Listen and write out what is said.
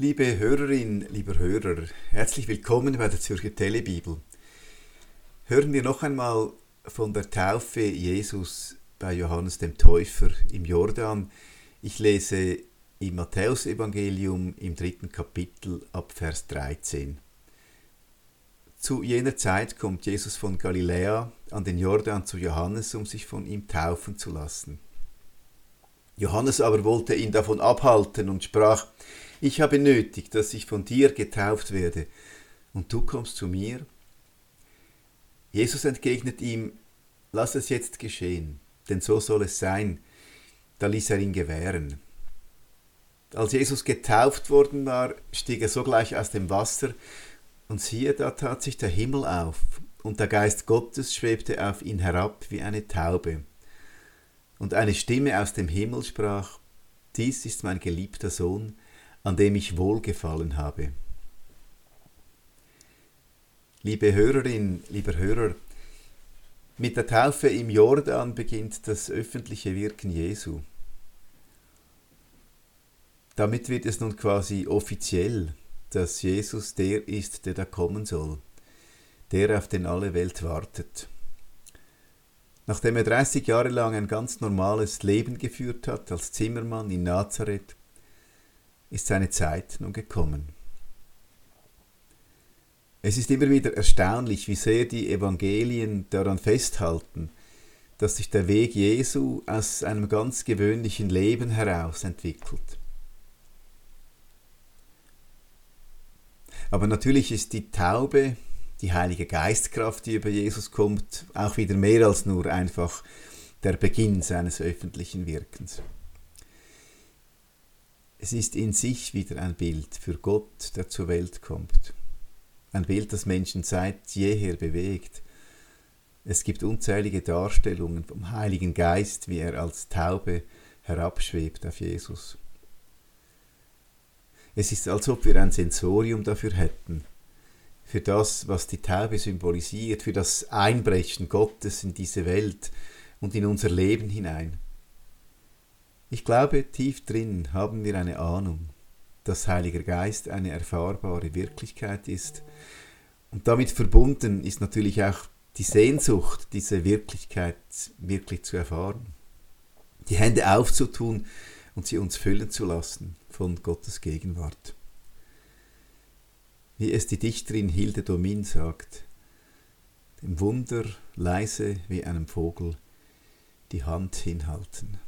Liebe Hörerin, lieber Hörer, herzlich willkommen bei der Zürcher Telebibel. Hören wir noch einmal von der Taufe Jesus bei Johannes dem Täufer im Jordan. Ich lese im Matthäusevangelium im dritten Kapitel ab Vers 13. Zu jener Zeit kommt Jesus von Galiläa an den Jordan zu Johannes, um sich von ihm taufen zu lassen. Johannes aber wollte ihn davon abhalten und sprach, ich habe nötig, dass ich von dir getauft werde, und du kommst zu mir? Jesus entgegnet ihm, lass es jetzt geschehen, denn so soll es sein. Da ließ er ihn gewähren. Als Jesus getauft worden war, stieg er sogleich aus dem Wasser, und siehe, da tat sich der Himmel auf, und der Geist Gottes schwebte auf ihn herab wie eine Taube. Und eine Stimme aus dem Himmel sprach, Dies ist mein geliebter Sohn, an dem ich wohlgefallen habe. Liebe Hörerin, lieber Hörer, mit der Taufe im Jordan beginnt das öffentliche Wirken Jesu. Damit wird es nun quasi offiziell, dass Jesus der ist, der da kommen soll, der auf den alle Welt wartet. Nachdem er 30 Jahre lang ein ganz normales Leben geführt hat als Zimmermann in Nazareth, ist seine Zeit nun gekommen. Es ist immer wieder erstaunlich, wie sehr die Evangelien daran festhalten, dass sich der Weg Jesu aus einem ganz gewöhnlichen Leben heraus entwickelt. Aber natürlich ist die Taube, die Heilige Geistkraft, die über Jesus kommt, auch wieder mehr als nur einfach der Beginn seines öffentlichen Wirkens. Es ist in sich wieder ein Bild für Gott, der zur Welt kommt. Ein Bild, das Menschen seit jeher bewegt. Es gibt unzählige Darstellungen vom Heiligen Geist, wie er als Taube herabschwebt auf Jesus. Es ist, als ob wir ein Sensorium dafür hätten, für das, was die Taube symbolisiert, für das Einbrechen Gottes in diese Welt und in unser Leben hinein. Ich glaube, tief drin haben wir eine Ahnung, dass Heiliger Geist eine erfahrbare Wirklichkeit ist. Und damit verbunden ist natürlich auch die Sehnsucht, diese Wirklichkeit wirklich zu erfahren. Die Hände aufzutun und sie uns füllen zu lassen von Gottes Gegenwart. Wie es die Dichterin Hilde Domin sagt, dem Wunder leise wie einem Vogel die Hand hinhalten.